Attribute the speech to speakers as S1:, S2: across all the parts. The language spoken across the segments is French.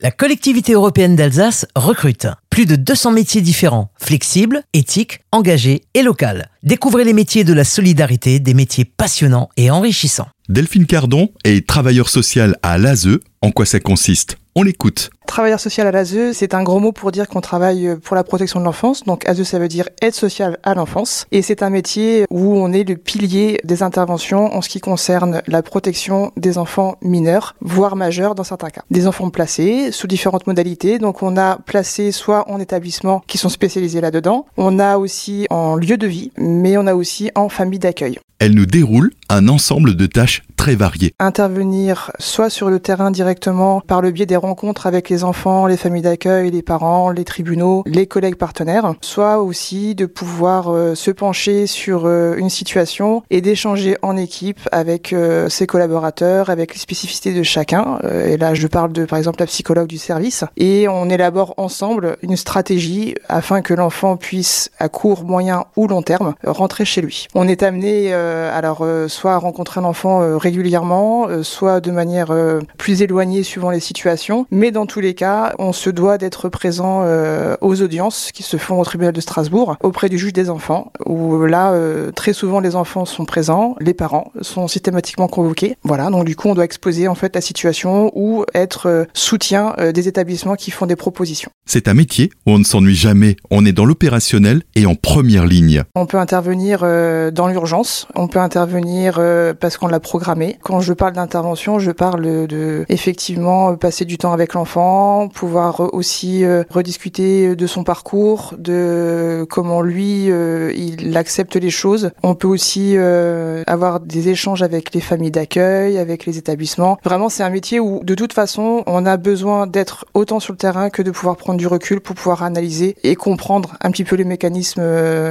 S1: La collectivité européenne d'Alsace recrute plus de 200 métiers différents, flexibles, éthiques, engagés et locaux. Découvrez les métiers de la solidarité, des métiers passionnants et enrichissants.
S2: Delphine Cardon est travailleur social à l'ASE. En quoi ça consiste? On l'écoute.
S3: Travailleur social à l'ASE, c'est un gros mot pour dire qu'on travaille pour la protection de l'enfance. Donc ASE, ça veut dire aide sociale à l'enfance. Et c'est un métier où on est le pilier des interventions en ce qui concerne la protection des enfants mineurs, voire majeurs dans certains cas. Des enfants placés sous différentes modalités. Donc on a placé soit en établissement qui sont spécialisés là-dedans. On a aussi en lieu de vie, mais on a aussi en famille d'accueil.
S2: Elle nous déroule un ensemble de tâches très variées.
S3: Intervenir soit sur le terrain directement par le biais des rencontres avec les enfants, les familles d'accueil, les parents, les tribunaux, les collègues partenaires, soit aussi de pouvoir euh, se pencher sur euh, une situation et d'échanger en équipe avec euh, ses collaborateurs, avec les spécificités de chacun. et là, je parle de par exemple la psychologue du service et on élabore ensemble une stratégie afin que l'enfant puisse à court, moyen ou long terme rentrer chez lui. On est amené alors soit à rencontrer l'enfant régulièrement, soit de manière plus éloignée suivant les situations, mais dans tous les cas, on se doit d'être présent euh, aux audiences qui se font au tribunal de Strasbourg auprès du juge des enfants, où là, euh, très souvent, les enfants sont présents, les parents sont systématiquement convoqués. Voilà, donc du coup, on doit exposer en fait la situation ou être euh, soutien des établissements qui font des propositions.
S2: C'est un métier où on ne s'ennuie jamais. On est dans l'opérationnel et en première ligne.
S3: On peut intervenir dans l'urgence, on peut intervenir parce qu'on l'a programmé. Quand je parle d'intervention, je parle de effectivement passer du temps avec l'enfant, pouvoir aussi euh, rediscuter de son parcours, de comment lui euh, il accepte les choses. On peut aussi euh, avoir des échanges avec les familles d'accueil, avec les établissements. Vraiment, c'est un métier où de toute façon, on a besoin d'être autant sur le terrain que de pouvoir prendre du recul pour pouvoir analyser et comprendre un petit peu les mécanismes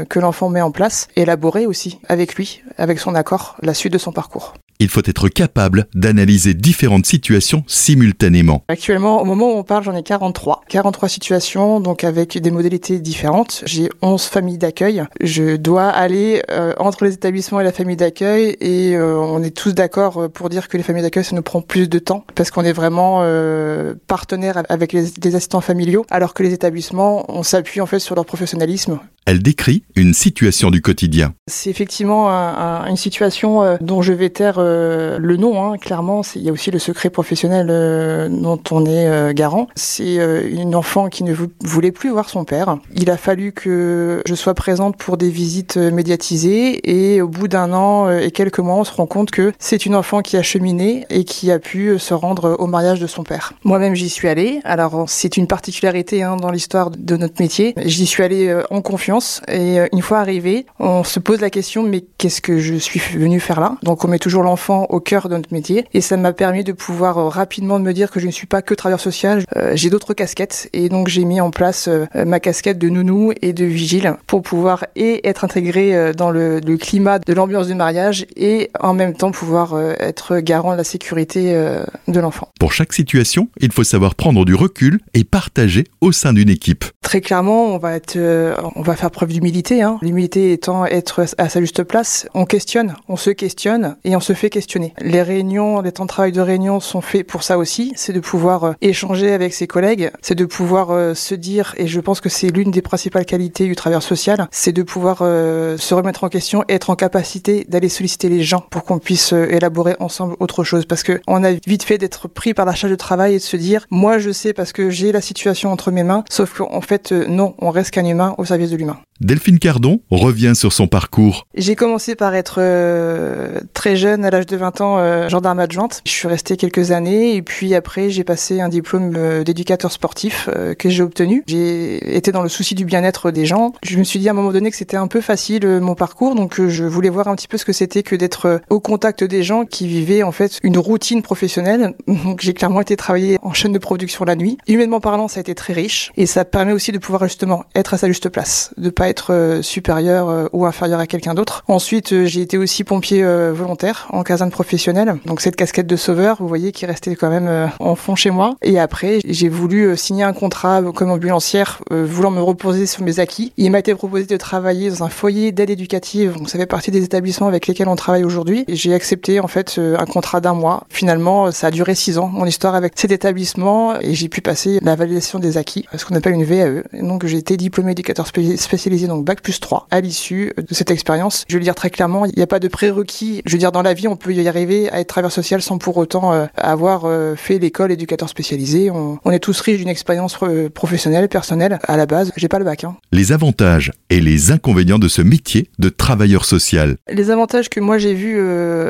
S3: que l'enfant met en place, élaborer aussi avec lui, avec son accord, la suite de son parcours
S2: il faut être capable d'analyser différentes situations simultanément.
S3: Actuellement, au moment où on parle, j'en ai 43. 43 situations, donc avec des modalités différentes. J'ai 11 familles d'accueil. Je dois aller euh, entre les établissements et la famille d'accueil et euh, on est tous d'accord pour dire que les familles d'accueil, ça nous prend plus de temps parce qu'on est vraiment euh, partenaire avec les, les assistants familiaux, alors que les établissements, on s'appuie en fait sur leur professionnalisme
S2: elle décrit une situation du quotidien.
S3: C'est effectivement une situation euh, dont je vais taire euh, le nom. Hein, clairement, il y a aussi le secret professionnel euh, dont on est garant. C'est une enfant qui ne voulait plus voir son père. Il a fallu que je sois présente pour des visites médiatisées et au bout d'un an et quelques mois, on se rend compte que c'est une enfant qui a cheminé et qui a pu se rendre au mariage de son père. Moi-même, j'y suis allée. Alors, c'est une particularité hein, dans l'histoire de notre métier. J'y suis allée en confiance et euh, une fois arrivé, on se pose la question mais qu'est-ce que je suis venu faire là? Donc on met toujours l'enfant au cœur de notre métier. Et ça m'a permis de pouvoir euh, rapidement me dire que je ne suis pas que travailleur social, euh, j'ai d'autres casquettes. Et donc j'ai mis en place ma casquette de nounou et de vigile pour pouvoir et être intégré dans le, le climat de l'ambiance du mariage et en même temps pouvoir être garant de la sécurité de l'enfant.
S2: Pour chaque situation, il faut savoir prendre du recul et partager au sein d'une équipe.
S3: Très clairement, on va être, on va faire faire preuve d'humilité. Hein. L'humilité étant être à sa juste place. On questionne, on se questionne et on se fait questionner. Les réunions, les temps de travail de réunion sont faits pour ça aussi. C'est de pouvoir euh, échanger avec ses collègues. C'est de pouvoir euh, se dire, et je pense que c'est l'une des principales qualités du travailleur social, c'est de pouvoir euh, se remettre en question être en capacité d'aller solliciter les gens pour qu'on puisse élaborer ensemble autre chose. Parce que on a vite fait d'être pris par la charge de travail et de se dire, moi je sais parce que j'ai la situation entre mes mains. Sauf qu'en fait, non, on reste qu'un humain au service de l'humain.
S2: Bueno, Delphine Cardon revient sur son parcours.
S3: J'ai commencé par être euh, très jeune, à l'âge de 20 ans, euh, gendarme adjointe. Je suis restée quelques années et puis après j'ai passé un diplôme euh, d'éducateur sportif que j'ai obtenu. J'ai été dans le souci du bien-être des gens. Je me suis dit à un moment donné que c'était un peu facile mon parcours, donc je voulais voir un petit peu ce que c'était que d'être au contact des gens qui vivaient en fait une routine professionnelle. Donc j'ai clairement été travailler en chaîne de production la nuit. Humainement parlant, ça a été très riche et ça permet aussi de pouvoir justement être à sa juste place, être supérieur ou inférieur à quelqu'un d'autre. Ensuite, j'ai été aussi pompier volontaire en caserne professionnelle. Donc cette casquette de sauveur, vous voyez, qui restait quand même en fond chez moi. Et après, j'ai voulu signer un contrat comme ambulancière, voulant me reposer sur mes acquis. Il m'a été proposé de travailler dans un foyer d'aide éducative. Donc ça fait partie des établissements avec lesquels on travaille aujourd'hui. J'ai accepté en fait un contrat d'un mois. Finalement, ça a duré six ans, mon histoire avec cet établissement, et j'ai pu passer la validation des acquis, ce qu'on appelle une VAE. Donc j'ai été diplômé éducateur spécialisé, donc bac plus 3, à l'issue de cette expérience. Je veux le dire très clairement, il n'y a pas de prérequis. Je veux dire, dans la vie, on peut y arriver à être travailleur social sans pour autant euh, avoir euh, fait l'école éducateur spécialisé. On, est tous riches d'une expérience euh, professionnelle, personnelle. À la base, j'ai pas le bac. Hein.
S2: Les avantages et les inconvénients de ce métier de travailleur social.
S3: Les avantages que moi j'ai vus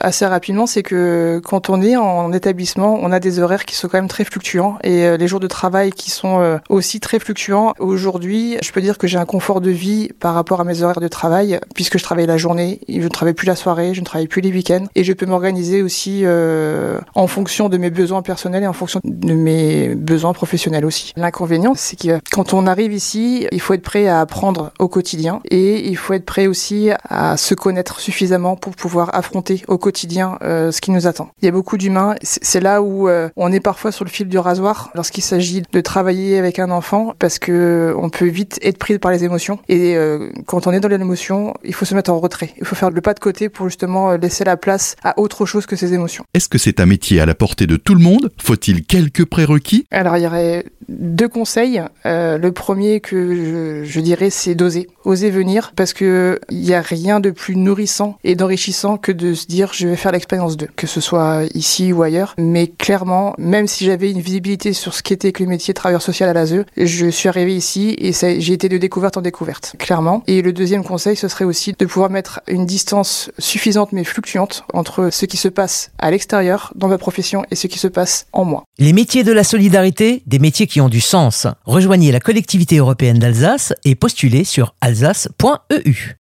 S3: assez rapidement, c'est que quand on est en établissement, on a des horaires qui sont quand même très fluctuants et les jours de travail qui sont aussi très fluctuants. Aujourd'hui, je peux dire que j'ai un confort de vie par rapport à mes horaires de travail puisque je travaille la journée, je ne travaille plus la soirée, je ne travaille plus les week-ends et je peux m'organiser aussi euh, en fonction de mes besoins personnels et en fonction de mes besoins professionnels aussi. L'inconvénient, c'est que quand on arrive ici, il faut être prêt à apprendre au quotidien et il faut être prêt aussi à se connaître suffisamment pour pouvoir affronter au quotidien ce qui nous attend. Il y a beaucoup d'humains, c'est là où on est parfois sur le fil du rasoir lorsqu'il s'agit de travailler avec un enfant parce que on peut vite être pris par les émotions et euh, quand on est dans l'émotion, il faut se mettre en retrait. Il faut faire le pas de côté pour justement euh, laisser la place à autre chose que ses émotions.
S2: Est-ce que c'est un métier à la portée de tout le monde? Faut-il quelques prérequis?
S3: Alors il y aurait deux conseils. Euh, le premier que je, je dirais, c'est d'oser, oser venir, parce que il n'y a rien de plus nourrissant et d'enrichissant que de se dire je vais faire l'expérience d'eux, que ce soit ici ou ailleurs. Mais clairement, même si j'avais une visibilité sur ce qu'était que le métier travailleur social à l'ASE, je suis arrivé ici et j'ai été de découverte en découverte, clairement. Et le deuxième conseil, ce serait aussi de pouvoir mettre une distance suffisante mais fluctuante entre ce qui se passe à l'extérieur dans ma profession et ce qui se passe en moi.
S1: Les métiers de la solidarité, des métiers qui ont du sens. Rejoignez la collectivité européenne d'Alsace et postulez sur alsace.eu.